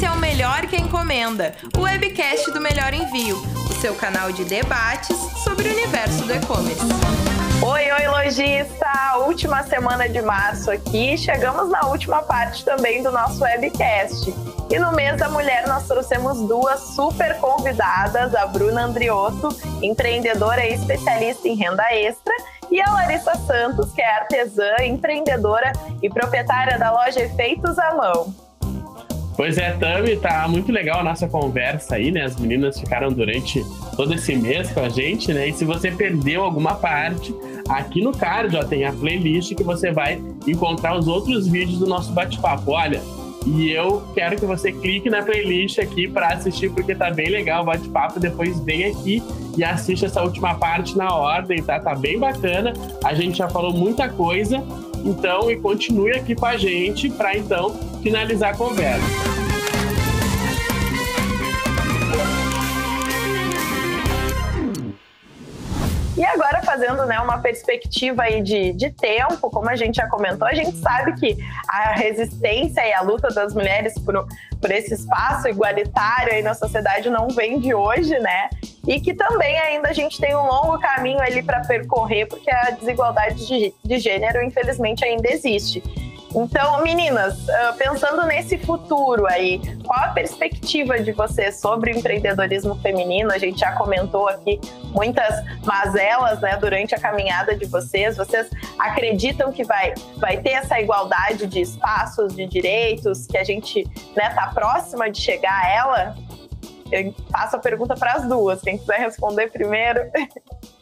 Esse é o Melhor que Encomenda, o webcast do Melhor Envio, o seu canal de debates sobre o universo do e-commerce. Oi, oi, lojista! Última semana de março aqui, chegamos na última parte também do nosso webcast. E no mês da mulher nós trouxemos duas super convidadas, a Bruna Andriotto, empreendedora e especialista em renda extra, e a Larissa Santos, que é artesã, empreendedora e proprietária da loja Efeitos à Mão. Pois é, Tami, tá muito legal a nossa conversa aí, né? As meninas ficaram durante todo esse mês com a gente, né? E se você perdeu alguma parte, aqui no card ó, tem a playlist que você vai encontrar os outros vídeos do nosso bate-papo. Olha, e eu quero que você clique na playlist aqui para assistir, porque tá bem legal o bate-papo. Depois vem aqui e assiste essa última parte na ordem, tá? Tá bem bacana. A gente já falou muita coisa. Então, e continue aqui com a gente para então finalizar a conversa. E agora, fazendo né, uma perspectiva aí de, de tempo, como a gente já comentou, a gente sabe que a resistência e a luta das mulheres por, por esse espaço igualitário aí na sociedade não vem de hoje, né? E que também ainda a gente tem um longo caminho ali para percorrer, porque a desigualdade de, de gênero, infelizmente, ainda existe. Então, meninas, ah, pensando nesse futuro aí, qual a perspectiva de vocês sobre o empreendedorismo feminino? A gente já comentou aqui muitas mazelas né, durante a caminhada de vocês. Vocês acreditam que vai, vai ter essa igualdade de espaços, de direitos, que a gente está né, tá próxima de chegar a ela? Eu faço a pergunta para as duas. Quem quiser responder primeiro.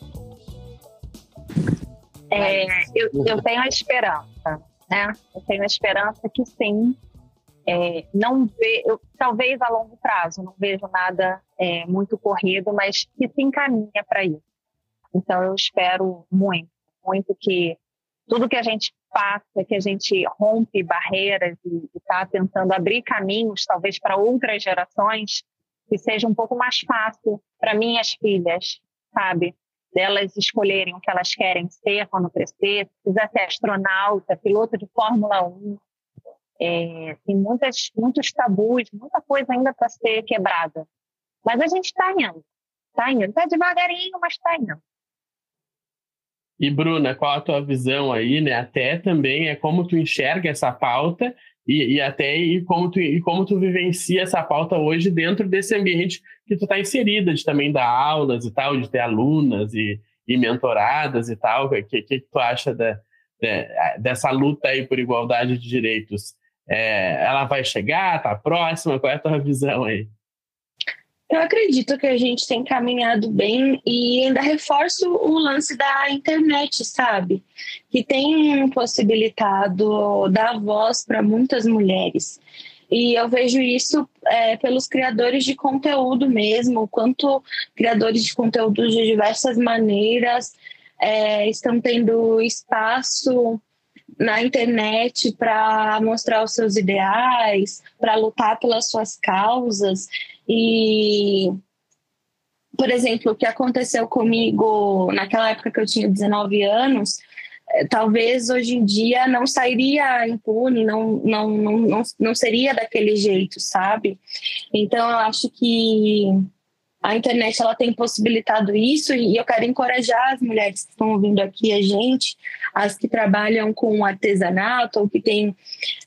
É, eu, eu tenho a esperança né? Eu tenho a esperança que sim. É, não ve, eu, talvez a longo prazo, não vejo nada é, muito corrido, mas que se encaminha para isso. Então eu espero muito, muito que tudo que a gente passa, que a gente rompe barreiras e está tentando abrir caminhos, talvez para outras gerações, que seja um pouco mais fácil para minhas filhas, sabe? delas escolherem o que elas querem ser quando crescer, se quiser ser astronauta, piloto de Fórmula 1. É, tem muitas, muitos tabus, muita coisa ainda para ser quebrada. Mas a gente está indo, está indo. Está devagarinho, mas está indo. E Bruna, qual a tua visão aí, né? Até também é como tu enxerga essa pauta e, e até e como, tu, e como tu vivencia essa pauta hoje dentro desse ambiente que tu está inserida, de também dar aulas e tal, de ter alunas e, e mentoradas e tal. O que, que, tu acha da, de, dessa luta aí por igualdade de direitos? É, ela vai chegar, está próxima? Qual é a tua visão aí? Eu acredito que a gente tem caminhado bem e ainda reforço o lance da internet, sabe? Que tem possibilitado dar voz para muitas mulheres. E eu vejo isso é, pelos criadores de conteúdo mesmo, quanto criadores de conteúdo de diversas maneiras é, estão tendo espaço na internet para mostrar os seus ideais, para lutar pelas suas causas. E, por exemplo, o que aconteceu comigo naquela época que eu tinha 19 anos, eh, talvez hoje em dia não sairia impune, não, não, não, não, não seria daquele jeito, sabe? Então, eu acho que a internet ela tem possibilitado isso e eu quero encorajar as mulheres que estão ouvindo aqui a gente, as que trabalham com artesanato ou que têm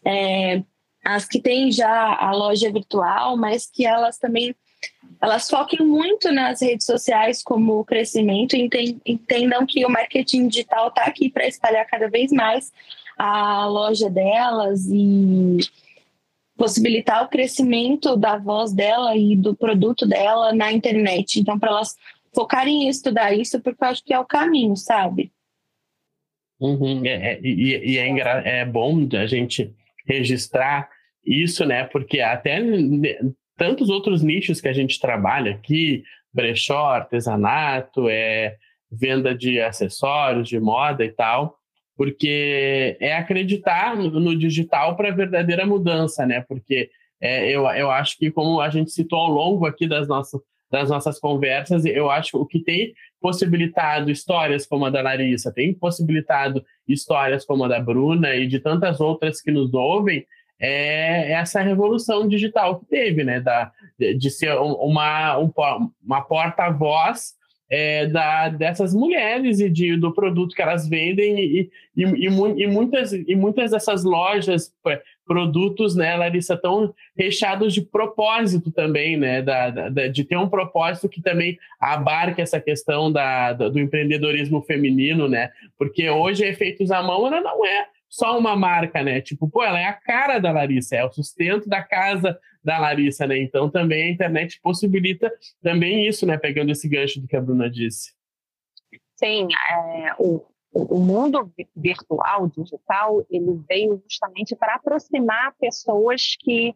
é, as que têm já a loja virtual, mas que elas também elas foquem muito nas redes sociais como crescimento entendam que o marketing digital está aqui para espalhar cada vez mais a loja delas e possibilitar o crescimento da voz dela e do produto dela na internet. Então, para elas focarem em estudar isso, porque eu acho que é o caminho, sabe? Uhum. É, é, e, e é, é bom a gente registrar isso, né? Porque até tantos outros nichos que a gente trabalha aqui, brechó, artesanato, é venda de acessórios, de moda e tal, porque é acreditar no, digital para a verdadeira mudança, né? Porque é, eu, eu acho que, como a gente citou ao longo aqui das nossas, das nossas conversas, eu acho que o que tem possibilitado histórias como a da Larissa, tem possibilitado histórias como a da Bruna e de tantas outras que nos ouvem, é essa revolução digital que teve, né? Da, de ser uma, uma porta-voz é, da, dessas mulheres e de, do produto que elas vendem e, e, e, e, muitas, e muitas dessas lojas, produtos, né, Larissa, tão recheados de propósito também, né, da, da, de ter um propósito que também abarque essa questão da, do empreendedorismo feminino, né, porque hoje Efeitos à Mão ela não é só uma marca, né? Tipo, pô, ela é a cara da Larissa, é o sustento da casa da Larissa, né? Então também a internet possibilita também isso, né? Pegando esse gancho do que a Bruna disse. Sim, é, o, o mundo virtual, digital, ele veio justamente para aproximar pessoas que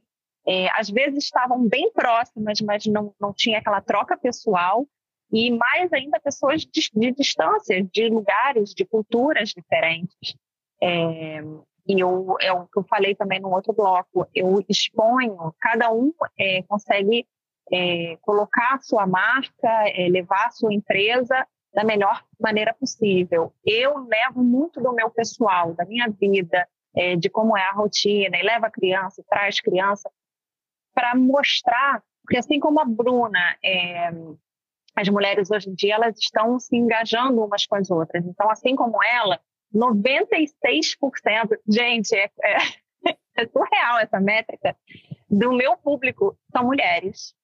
é, às vezes estavam bem próximas, mas não, não tinha aquela troca pessoal, e mais ainda pessoas de, de distância, de lugares, de culturas diferentes. É, e eu, é que eu falei também no outro bloco, eu exponho, cada um é, consegue é, colocar a sua marca, é, levar a sua empresa da melhor maneira possível. Eu levo muito do meu pessoal, da minha vida, é, de como é a rotina, e levo a criança, traz criança, para mostrar, porque assim como a Bruna, é, as mulheres hoje em dia, elas estão se engajando umas com as outras. Então, assim como ela, 96%, gente, é, é, é, surreal essa métrica, do meu público são mulheres.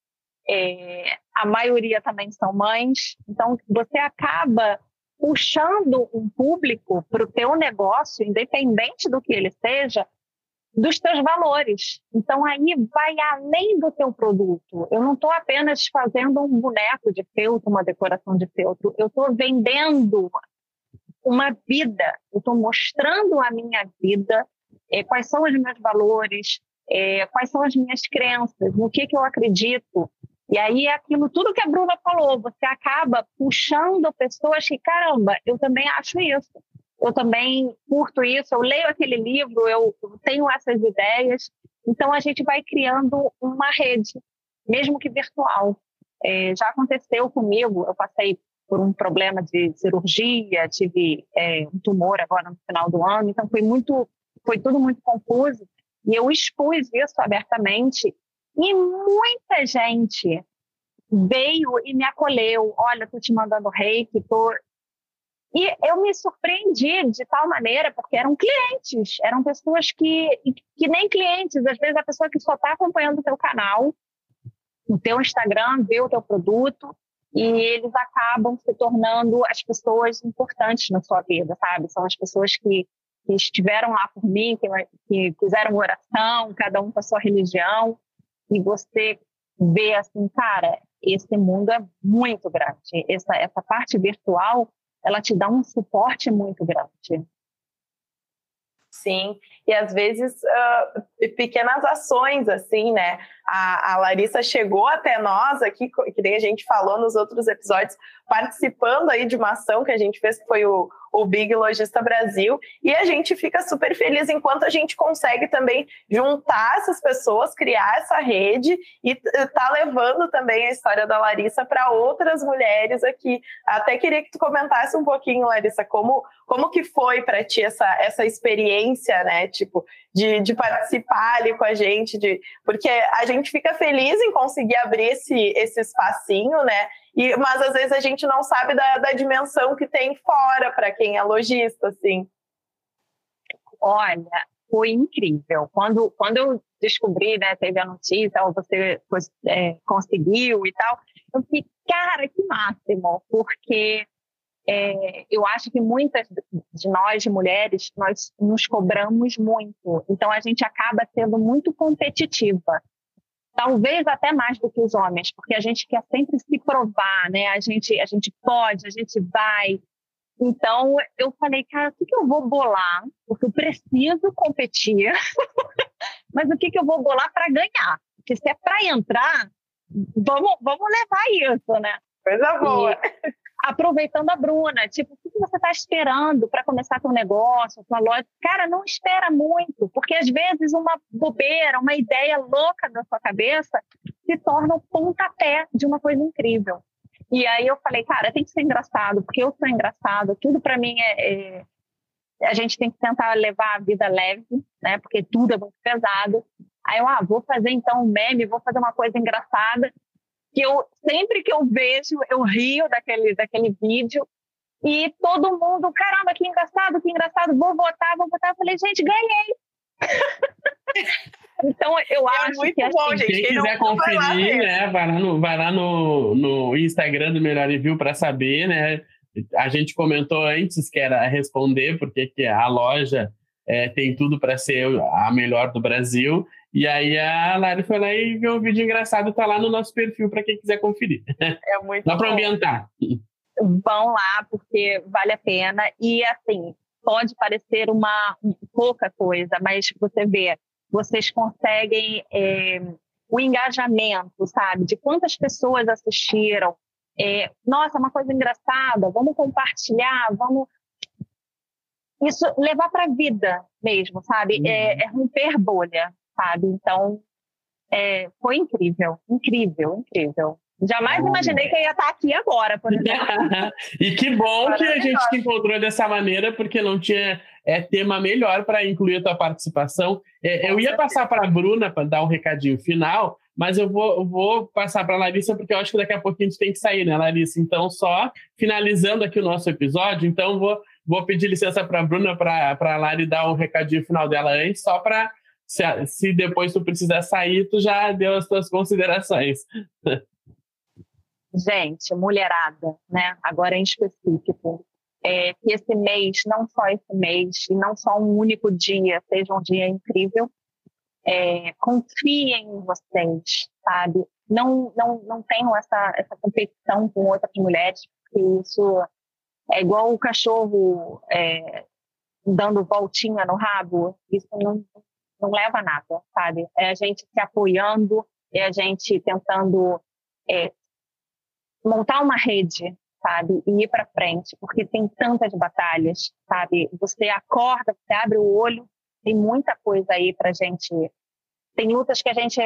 É, a maioria também são mães. Então, você acaba puxando um público para o teu negócio, independente do que ele seja, dos teus valores. Então, aí vai além do teu produto. Eu não estou apenas fazendo um boneco de feltro, uma decoração de feltro. Eu estou vendendo uma vida. Eu estou mostrando a minha vida, é, quais são os meus valores, é, quais são as minhas crenças, no que, que eu acredito. E aí é aquilo, tudo que a Bruna falou, você acaba puxando pessoas que, caramba, eu também acho isso. Eu também curto isso, eu leio aquele livro, eu tenho essas ideias. Então a gente vai criando uma rede, mesmo que virtual. É, já aconteceu comigo, eu passei por um problema de cirurgia, tive é, um tumor agora no final do ano, então foi muito, foi tudo muito confuso e eu expus isso abertamente e muita gente veio e me acolheu. Olha, tô te mandando reiki, tô e eu me surpreendi de tal maneira, porque eram clientes, eram pessoas que, que nem clientes, às vezes a pessoa que só está acompanhando o teu canal, o teu Instagram, vê o teu produto, e eles acabam se tornando as pessoas importantes na sua vida, sabe? São as pessoas que, que estiveram lá por mim, que, que fizeram oração, cada um com a sua religião, e você vê assim, cara, esse mundo é muito grande. Essa, essa parte virtual, ela te dá um suporte muito grande. Sim, e às vezes uh, pequenas ações, assim, né? A, a, Larissa chegou até nós aqui, que nem a gente falou nos outros episódios, participando aí de uma ação que a gente fez, que foi o, o Big Logista Brasil, e a gente fica super feliz enquanto a gente consegue também juntar essas pessoas, criar essa rede e tá levando também a história da Larissa para outras mulheres aqui. Até queria que tu comentasse um pouquinho, Larissa, como, como que foi para ti essa, essa experiência, né? Tipo, de, de participar ali com a gente, de, porque a gente fica feliz em conseguir abrir esse, esse espacinho, né? E, mas às vezes a gente não sabe da, da dimensão que tem fora para quem é lojista, assim. Olha, foi incrível. Quando, quando eu descobri, né, teve a notícia, ou você é, conseguiu e tal, eu fiquei, cara, que máximo, porque é, eu acho que muitas de nós, mulheres, nós nos cobramos muito. Então, a gente acaba sendo muito competitiva. Talvez até mais do que os homens, porque a gente quer sempre se provar, né? A gente, a gente pode, a gente vai. Então, eu falei, cara, o que, que eu vou bolar? Porque eu preciso competir, mas o que, que eu vou bolar para ganhar? Porque se é para entrar, vamos, vamos levar isso, né? Coisa boa. E, aproveitando a Bruna, tipo, o que você está esperando para começar com o negócio, com a loja? Cara, não espera muito, porque às vezes uma bobeira, uma ideia louca da sua cabeça se torna o pontapé de uma coisa incrível. E aí eu falei, cara, tem que ser engraçado, porque eu sou engraçado, tudo para mim é, é, A gente tem que tentar levar a vida leve, né? Porque tudo é muito pesado. Aí eu, ah, vou fazer então um meme, vou fazer uma coisa engraçada. Que eu, sempre que eu vejo, eu rio daquele, daquele vídeo. E todo mundo, caramba, que engraçado, que engraçado, vou votar, vou votar. Eu falei, gente, ganhei. então, eu é acho muito que bom, assim, gente. Quem Quem não quiser for, vai lá conferir, né, vai lá no, vai lá no, no Instagram do Melhor Review para saber, né? A gente comentou antes que era responder, porque que a loja é, tem tudo para ser a melhor do Brasil. E aí a Lari foi lá e viu um vídeo engraçado, tá lá no nosso perfil para quem quiser conferir. É muito Dá para ambientar. vão lá porque vale a pena e assim pode parecer uma um- pouca coisa mas você vê vocês conseguem é, o engajamento sabe de quantas pessoas assistiram É, nossa uma coisa engraçada vamos compartilhar vamos isso levar para a vida mesmo sabe Uhum. é, é romper bolha sabe então é, foi incrível incrível incrível Jamais imaginei que eu ia estar aqui agora, por exemplo. e que bom que a gente se encontrou dessa maneira, porque não tinha é, tema melhor para incluir a tua participação. É, eu ia passar para a Bruna para dar um recadinho final, mas eu vou, eu vou passar para a Larissa, porque eu acho que daqui a pouquinho a gente tem que sair, né, Larissa? Então, só finalizando aqui o nosso episódio, então vou, vou pedir licença para a Bruna, para a Lari dar um recadinho final dela antes, só para. Se, se depois tu precisar sair, tu já deu as tuas considerações. Gente, mulherada, né? Agora em específico, é, que esse mês, não só esse mês, e não só um único dia, seja um dia incrível. É, confiem em vocês, sabe? Não, não, não tenham essa, essa competição com outras mulheres, porque isso é igual o cachorro é, dando voltinha no rabo. Isso não, não leva a nada, sabe? É a gente se apoiando, é a gente tentando é, montar uma rede, sabe, e ir para frente, porque tem tantas batalhas, sabe? Você acorda, você abre o olho, tem muita coisa aí para gente. Tem lutas que a gente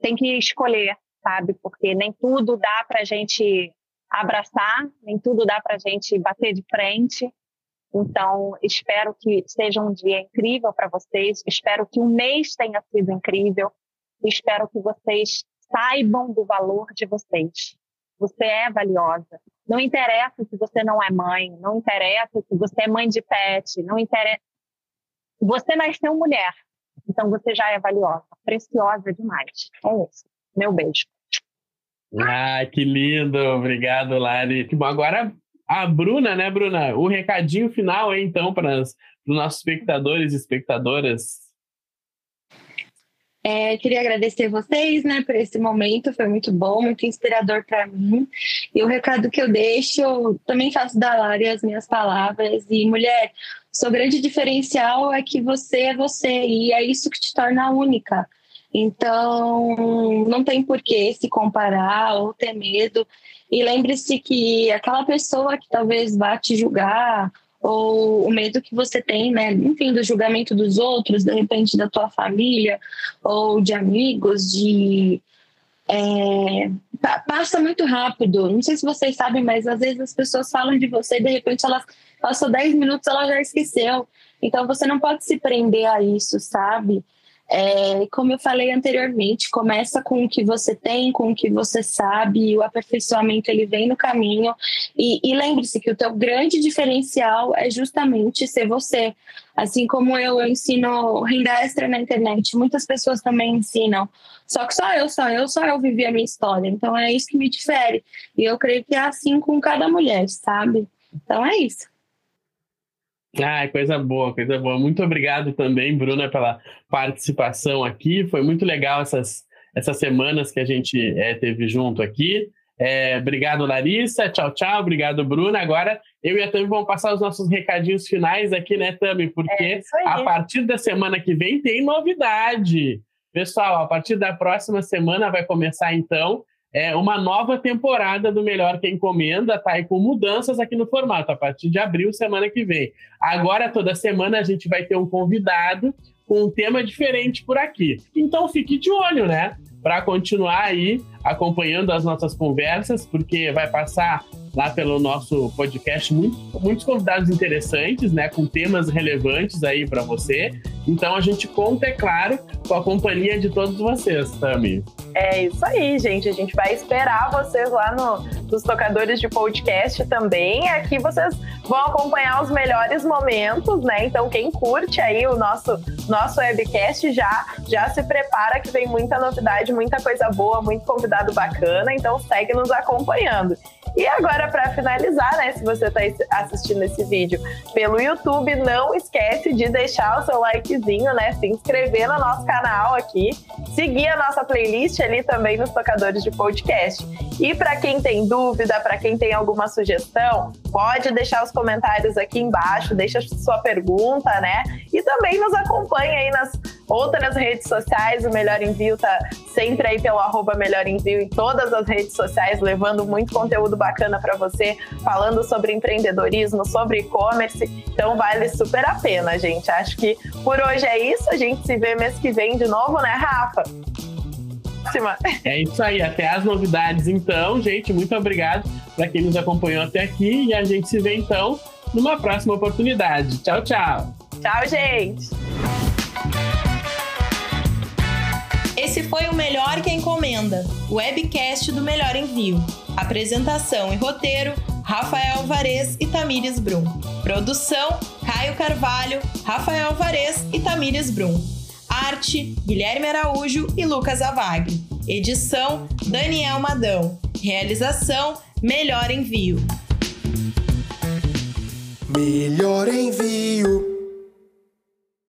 tem que escolher, sabe? Porque nem tudo dá para gente abraçar, nem tudo dá para gente bater de frente. Então, espero que seja um dia incrível para vocês. Espero que o mês tenha sido incrível. Espero que vocês saibam do valor de vocês. Você é valiosa. Não interessa se você não é mãe, não interessa se você é mãe de pet, não interessa. Você nasceu mulher, então você já é valiosa, preciosa demais. É isso. Meu beijo. Ah, que lindo! Obrigado, Lari. Bom. Agora a Bruna, né, Bruna? O recadinho final, hein, então, para os nossos espectadores e espectadoras. É, queria agradecer vocês, né, por esse momento, foi muito bom, muito inspirador para mim. E o recado que eu deixo, eu também faço da Lari as minhas palavras. E mulher, o seu grande diferencial é que você é você e é isso que te torna única. Então, não tem por que se comparar ou ter medo. E lembre-se que aquela pessoa que talvez vá te julgar ou o medo que você tem, né, enfim, do julgamento dos outros, de repente da tua família ou de amigos, de é, pa- passa muito rápido. Não sei se vocês sabem, mas às vezes as pessoas falam de você e de repente ela passou 10 minutos, ela já esqueceu. Então você não pode se prender a isso, sabe? É, como eu falei anteriormente, começa com o que você tem, com o que você sabe, o aperfeiçoamento ele vem no caminho. E, e lembre-se que o teu grande diferencial é justamente ser você. Assim como eu, eu ensino renda extra na internet, muitas pessoas também ensinam. Só que só eu, só eu, só eu vivi a minha história. Então é isso que me difere. E eu creio que é assim com cada mulher, sabe? Então é isso. Ah, coisa boa, coisa boa. Muito obrigado também, Bruna, pela participação aqui. Foi muito legal essas, essas semanas que a gente é, teve junto aqui. É, obrigado, Larissa. Tchau, tchau. Obrigado, Bruna. Agora eu e a Tami vamos passar os nossos recadinhos finais aqui, né, Tami? Porque É a partir da semana que vem tem novidade. Pessoal, a partir da próxima semana vai começar, então, é, uma nova temporada do Melhor Que Encomenda, tá? E com mudanças aqui no formato, a partir de abril, semana que vem. Agora, toda semana, a gente vai ter um convidado com um tema diferente por aqui. Então, fique de olho, né? Para continuar aí acompanhando as nossas conversas, porque vai passar lá pelo nosso podcast muito, muitos convidados interessantes, né, com temas relevantes aí para você. Então a gente conta, é claro, com a companhia de todos vocês, Tami. É isso aí, gente. A gente vai esperar vocês lá no, nos tocadores de podcast também. Aqui vocês vão acompanhar os melhores momentos, né? Então, quem curte aí o nosso, nosso webcast já, já se prepara que vem muita novidade, muita coisa boa, muito convidado bacana. Então, segue nos acompanhando. E agora, para finalizar, né? Se você está assistindo esse vídeo pelo YouTube, não esquece de deixar o seu likezinho, né? Se inscrever no nosso canal aqui, seguir a nossa playlist ali também nos tocadores de podcast. E para quem tem dúvida, para quem tem alguma sugestão, pode deixar os comentários aqui embaixo, deixa sua pergunta, né? E também nos acompanha aí nas outras redes sociais. O Melhor Envio tá sempre aí pelo arroba Melhor Envio em todas as redes sociais, levando muito conteúdo bacana para você, falando sobre empreendedorismo, sobre e-commerce. Então vale super a pena, gente. Acho que por hoje é isso. A gente se vê mês que vem de novo, né, Rafa? É isso aí, até as novidades então, gente. Muito obrigado para quem nos acompanhou até aqui e a gente se vê então numa próxima oportunidade. Tchau, tchau. Tchau, gente. Esse foi o Melhor que Encomenda, o webcast do Melhor Envio. Apresentação e roteiro: Rafael Vares e Tamires Brum. Produção: Caio Carvalho, Rafael Vares e Tamires Brum. Arte: Guilherme Araújo e Lucas Avag. Edição: Daniel Madão. Realização: Melhor Envio. Melhor Envio.